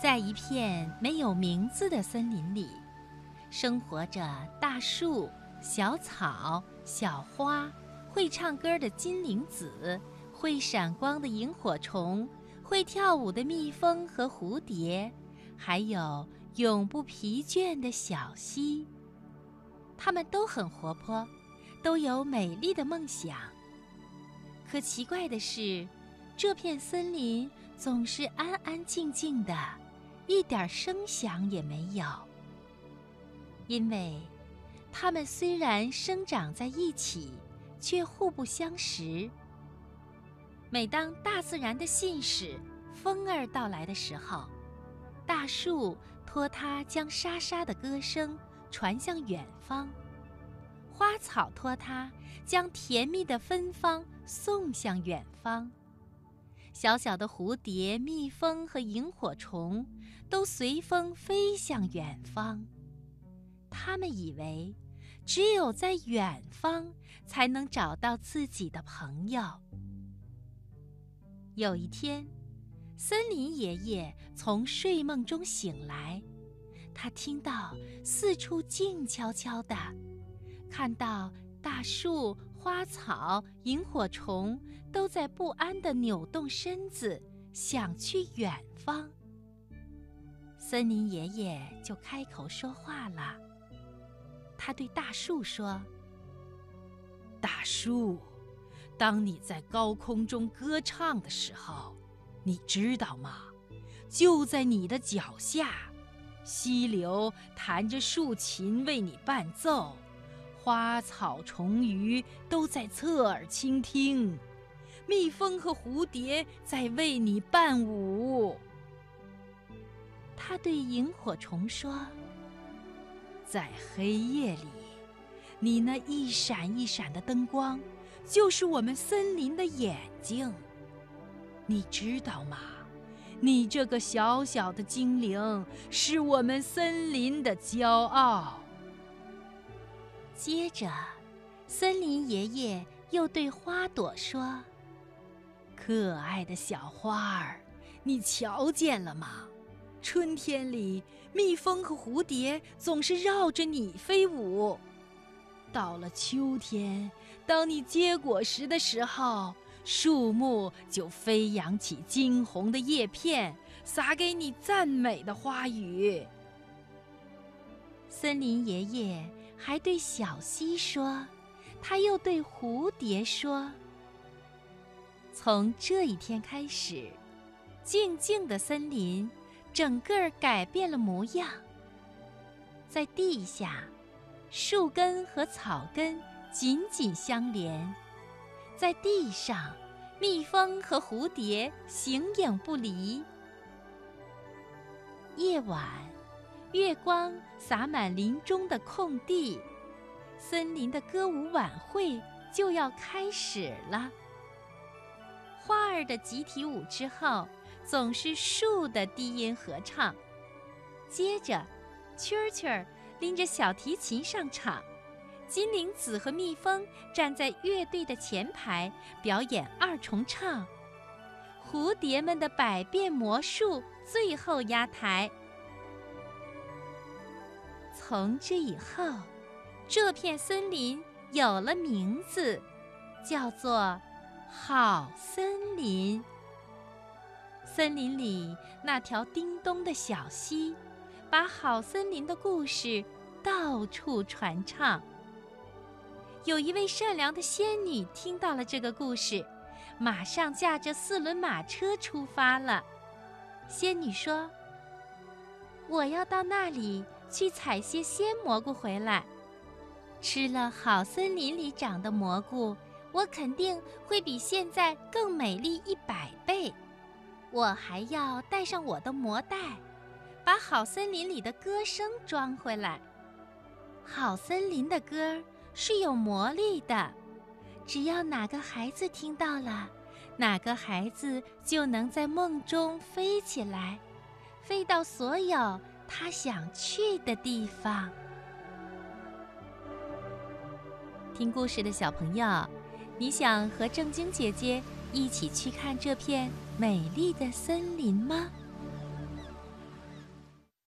在一片没有名字的森林里，生活着大树、小草、小花，会唱歌的金铃子，会闪光的萤火虫，会跳舞的蜜蜂和蝴蝶，还有永不疲倦的小溪。它们都很活泼，都有美丽的梦想。可奇怪的是，这片森林总是安安静静的。一点声响也没有，因为，它们虽然生长在一起，却互不相识。每当大自然的信使风儿到来的时候，大树托它将沙沙的歌声传向远方，花草托它将甜蜜的芬芳送向远方。小小的蝴蝶、蜜蜂和萤火虫都随风飞向远方。他们以为，只有在远方才能找到自己的朋友。有一天，森林爷爷从睡梦中醒来，他听到四处静悄悄的，看到大树。花草、萤火虫都在不安地扭动身子，想去远方。森林爷爷就开口说话了。他对大树说：“大树，当你在高空中歌唱的时候，你知道吗？就在你的脚下，溪流弹着竖琴为你伴奏。”花草虫鱼都在侧耳倾听，蜜蜂和蝴蝶在为你伴舞。他对萤火虫说：“在黑夜里，你那一闪一闪的灯光，就是我们森林的眼睛。你知道吗？你这个小小的精灵，是我们森林的骄傲。”接着，森林爷爷又对花朵说：“可爱的小花儿，你瞧见了吗？春天里，蜜蜂和蝴蝶总是绕着你飞舞；到了秋天，当你结果实的时候，树木就飞扬起金红的叶片，撒给你赞美的花语。”森林爷爷。还对小溪说，他又对蝴蝶说：“从这一天开始，静静的森林整个改变了模样。在地下，树根和草根紧紧相连；在地上，蜜蜂和蝴蝶形影不离。夜晚。”月光洒满林中的空地，森林的歌舞晚会就要开始了。花儿的集体舞之后，总是树的低音合唱。接着，蛐蛐儿拎着小提琴上场，金铃子和蜜蜂站在乐队的前排表演二重唱，蝴蝶们的百变魔术最后压台。从这以后，这片森林有了名字，叫做好森林。森林里那条叮咚的小溪，把好森林的故事到处传唱。有一位善良的仙女听到了这个故事，马上驾着四轮马车出发了。仙女说：“我要到那里。”去采些鲜蘑菇回来，吃了好森林里长的蘑菇，我肯定会比现在更美丽一百倍。我还要带上我的魔袋，把好森林里的歌声装回来。好森林的歌是有魔力的，只要哪个孩子听到了，哪个孩子就能在梦中飞起来，飞到所有。他想去的地方。听故事的小朋友，你想和正晶姐姐一起去看这片美丽的森林吗？